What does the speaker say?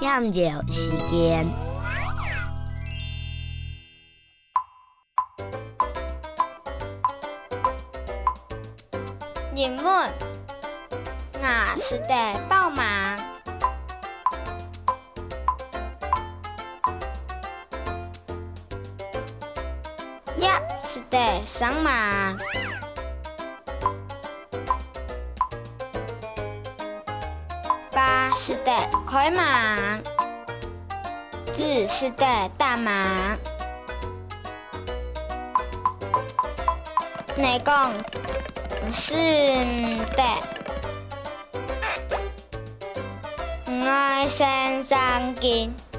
念着时间。人问：我是得帮忙，也是得上忙。是得开忙，子是得大忙。你讲是唔得，爱先生见。